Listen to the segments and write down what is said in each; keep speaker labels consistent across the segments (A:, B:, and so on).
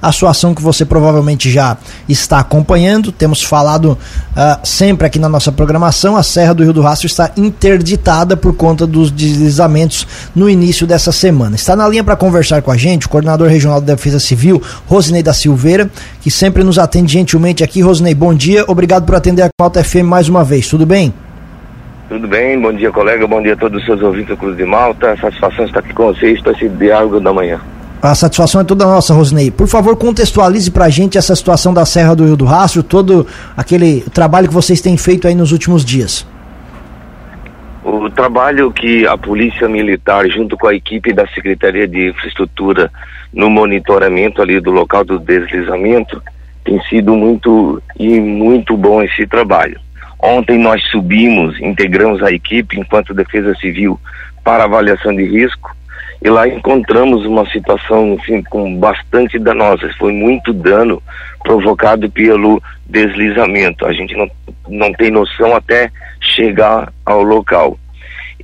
A: a sua ação que você provavelmente já está acompanhando. Temos falado uh, sempre aqui na nossa programação, a Serra do Rio do Rastro está interditada por conta dos deslizamentos no início dessa semana. Está na linha para conversar com a gente o coordenador regional da Defesa Civil, Rosinei da Silveira, que sempre nos atende gentilmente aqui. Rosinei, bom dia, obrigado por atender a Malta FM mais uma vez, tudo bem?
B: Tudo bem, bom dia colega, bom dia a todos os seus ouvintes da Cruz de Malta, satisfação estar aqui com vocês para esse diálogo da manhã.
A: A satisfação é toda nossa, Rosinei. Por favor, contextualize para a gente essa situação da Serra do Rio do Rastro, todo aquele trabalho que vocês têm feito aí nos últimos dias.
B: O trabalho que a Polícia Militar, junto com a equipe da Secretaria de Infraestrutura, no monitoramento ali do local do deslizamento, tem sido muito e muito bom esse trabalho. Ontem nós subimos, integramos a equipe enquanto Defesa Civil para avaliação de risco e lá encontramos uma situação assim, com bastante danosa. Foi muito dano provocado pelo deslizamento. A gente não, não tem noção até chegar ao local.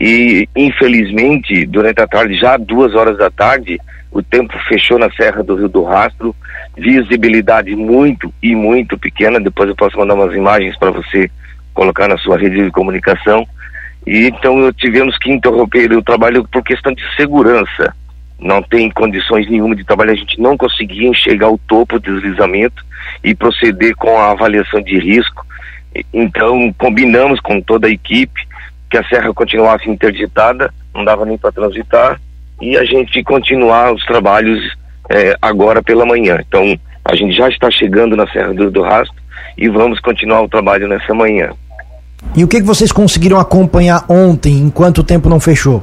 B: E, infelizmente, durante a tarde, já duas horas da tarde, o tempo fechou na Serra do Rio do Rastro, visibilidade muito e muito pequena. Depois eu posso mandar umas imagens para você colocar na sua rede de comunicação. E então tivemos que interromper o trabalho por questão de segurança. Não tem condições nenhuma de trabalho, a gente não conseguia enxergar o topo do deslizamento e proceder com a avaliação de risco. Então combinamos com toda a equipe que a serra continuasse interditada, não dava nem para transitar, e a gente continuar os trabalhos é, agora pela manhã. Então a gente já está chegando na Serra do, do Rastro e vamos continuar o trabalho nessa manhã.
A: E o que, que vocês conseguiram acompanhar ontem, enquanto o tempo não fechou?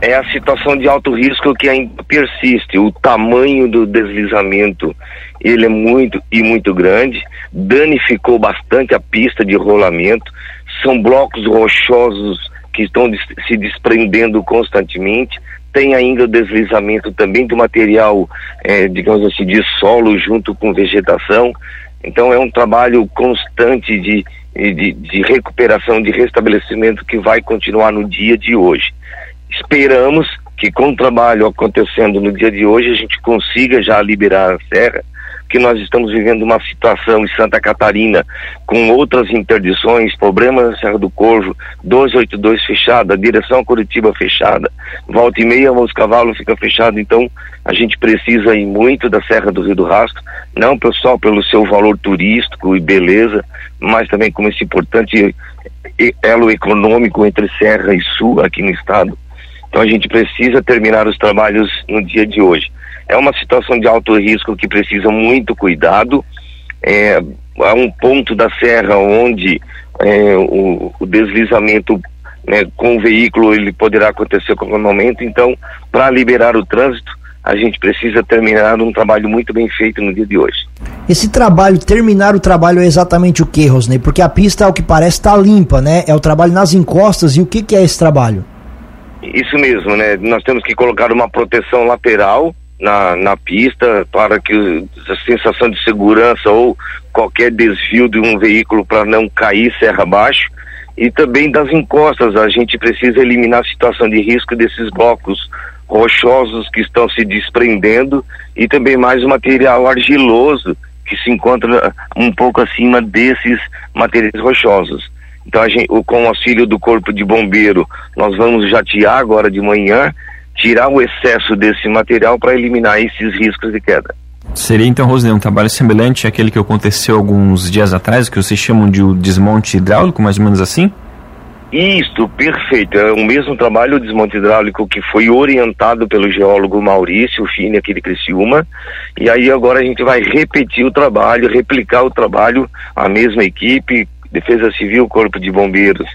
B: É a situação de alto risco que ainda persiste. O tamanho do deslizamento, ele é muito e muito grande, danificou bastante a pista de rolamento. São blocos rochosos que estão se desprendendo constantemente. Tem ainda o deslizamento também do material, é, digamos assim, de solo junto com vegetação. Então é um trabalho constante de de, de recuperação, de restabelecimento que vai continuar no dia de hoje. Esperamos que com o trabalho acontecendo no dia de hoje a gente consiga já liberar a serra, que nós estamos vivendo uma situação em Santa Catarina com outras interdições, problemas na Serra do Corvo, 282 fechada, direção Curitiba fechada, volta e meia os cavalos fica fechado, então a gente precisa ir muito da Serra do Rio do Rastro, não só pelo seu valor turístico e beleza, mas também como esse importante elo econômico entre Serra e Sul aqui no estado. Então a gente precisa terminar os trabalhos no dia de hoje. É uma situação de alto risco que precisa muito cuidado. É, há um ponto da serra onde é, o, o, deslizamento né, com o veículo ele poderá acontecer a qualquer momento. Então, para liberar o trânsito, a gente precisa terminar um trabalho muito bem feito no dia de hoje.
A: Esse trabalho, terminar o trabalho é exatamente o que, Rosney? Porque a pista, ao que parece, está limpa, né? É o trabalho nas encostas. E o que, que é esse trabalho?
B: Isso mesmo, né? Nós temos que colocar uma proteção lateral na, na pista para que a sensação de segurança ou qualquer desvio de um veículo para não cair serra abaixo. E também das encostas, a gente precisa eliminar a situação de risco desses blocos rochosos que estão se desprendendo e também mais o material argiloso que se encontra um pouco acima desses materiais rochosos. Então, gente, com o auxílio do Corpo de Bombeiro, nós vamos jatear agora de manhã, tirar o excesso desse material para eliminar esses riscos de queda.
C: Seria então, Rosane, um trabalho semelhante àquele que aconteceu alguns dias atrás, que vocês chamam de desmonte hidráulico, mais ou menos assim?
B: Isto, perfeito. É o mesmo trabalho de desmonte hidráulico que foi orientado pelo geólogo Maurício Fini aqui de Criciúma. E aí agora a gente vai repetir o trabalho, replicar o trabalho, a mesma equipe, Defesa Civil, Corpo de Bombeiros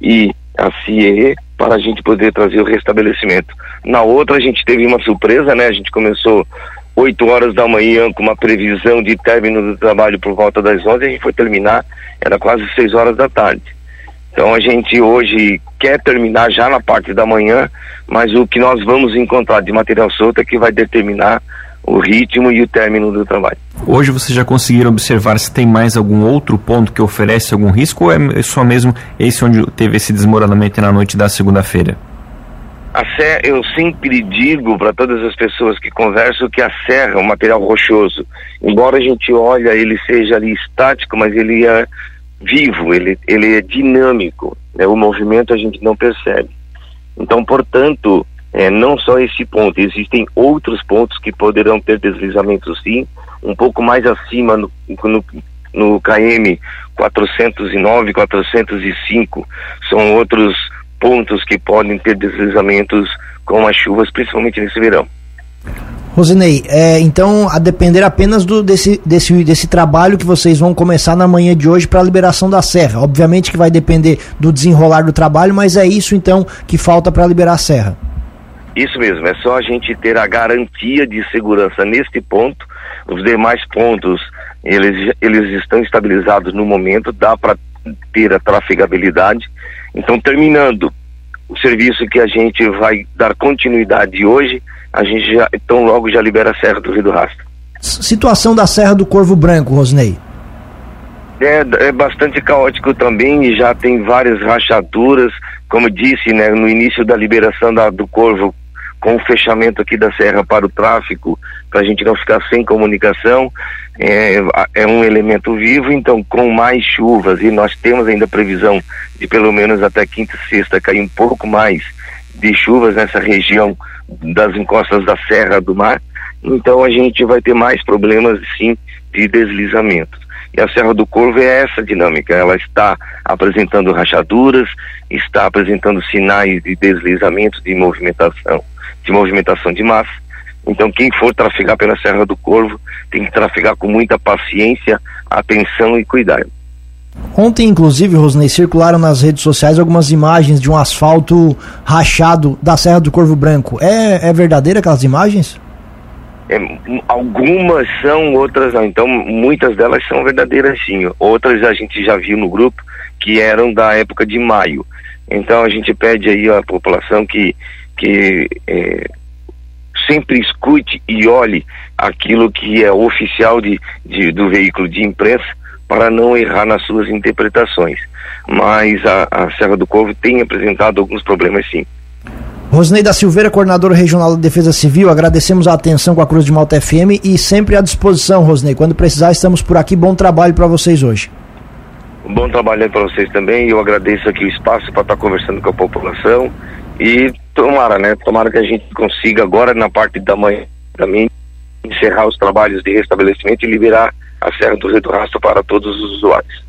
B: e a CIE, para a gente poder trazer o restabelecimento. Na outra a gente teve uma surpresa, né? A gente começou 8 horas da manhã com uma previsão de término do trabalho por volta das 11 e a gente foi terminar, era quase 6 horas da tarde. Então a gente hoje quer terminar já na parte da manhã, mas o que nós vamos encontrar de material solto é que vai determinar o ritmo e o término do trabalho.
C: Hoje vocês já conseguiram observar se tem mais algum outro ponto que oferece algum risco ou é só mesmo esse onde teve esse desmoronamento na noite da segunda-feira?
B: A serra, eu sempre digo para todas as pessoas que conversam que a serra é um material rochoso. Embora a gente olhe, ele seja ali estático, mas ele é vivo, ele, ele é dinâmico. Né? O movimento a gente não percebe. Então, portanto, é, não só esse ponto, existem outros pontos que poderão ter deslizamento sim, um pouco mais acima no, no, no KM 409, 405, são outros pontos que podem ter deslizamentos com as chuvas, principalmente nesse verão.
A: Rosinei, é, então, a depender apenas do, desse, desse, desse trabalho que vocês vão começar na manhã de hoje para a liberação da serra. Obviamente que vai depender do desenrolar do trabalho, mas é isso então que falta para liberar a serra.
B: Isso mesmo, é só a gente ter a garantia de segurança neste ponto. Os demais pontos, eles, eles estão estabilizados no momento, dá para ter a trafegabilidade. Então, terminando o serviço que a gente vai dar continuidade hoje, a gente já, então logo já libera a Serra do Rio do Rastro.
A: Situação da Serra do Corvo Branco, Rosnei.
B: É, é bastante caótico também já tem várias rachaduras, como disse, né, no início da liberação da, do Corvo, com o fechamento aqui da serra para o tráfico, para a gente não ficar sem comunicação, é, é, um elemento vivo, então com mais chuvas, e nós temos ainda previsão de pelo menos até quinta e sexta cair um pouco mais de chuvas nessa região das encostas da Serra do Mar, então a gente vai ter mais problemas sim de deslizamento. E a Serra do Corvo é essa dinâmica, ela está apresentando rachaduras, está apresentando sinais de deslizamento, de movimentação de movimentação de massa. Então, quem for trafegar pela Serra do Corvo tem que trafegar com muita paciência, atenção e cuidado.
A: Ontem, inclusive, Rosnei, circularam nas redes sociais algumas imagens de um asfalto rachado da Serra do Corvo Branco. É, é verdadeira aquelas imagens?
B: É, algumas são, outras não. Então, muitas delas são verdadeiras sim. Outras a gente já viu no grupo que eram da época de maio. Então, a gente pede aí à população que que é, sempre escute e olhe aquilo que é oficial de, de, do veículo de imprensa para não errar nas suas interpretações. Mas a, a Serra do Corvo tem apresentado alguns problemas sim.
A: Rosnei da Silveira, coordenadora regional da Defesa Civil, agradecemos a atenção com a Cruz de Malta FM e sempre à disposição, Rosnei. Quando precisar, estamos por aqui. Bom trabalho para vocês hoje.
B: bom trabalho para vocês também. Eu agradeço aqui o espaço para estar conversando com a população e tomara, né? Tomara que a gente consiga agora na parte da manhã também encerrar os trabalhos de restabelecimento e liberar a Serra do Rio do Rastro para todos os usuários.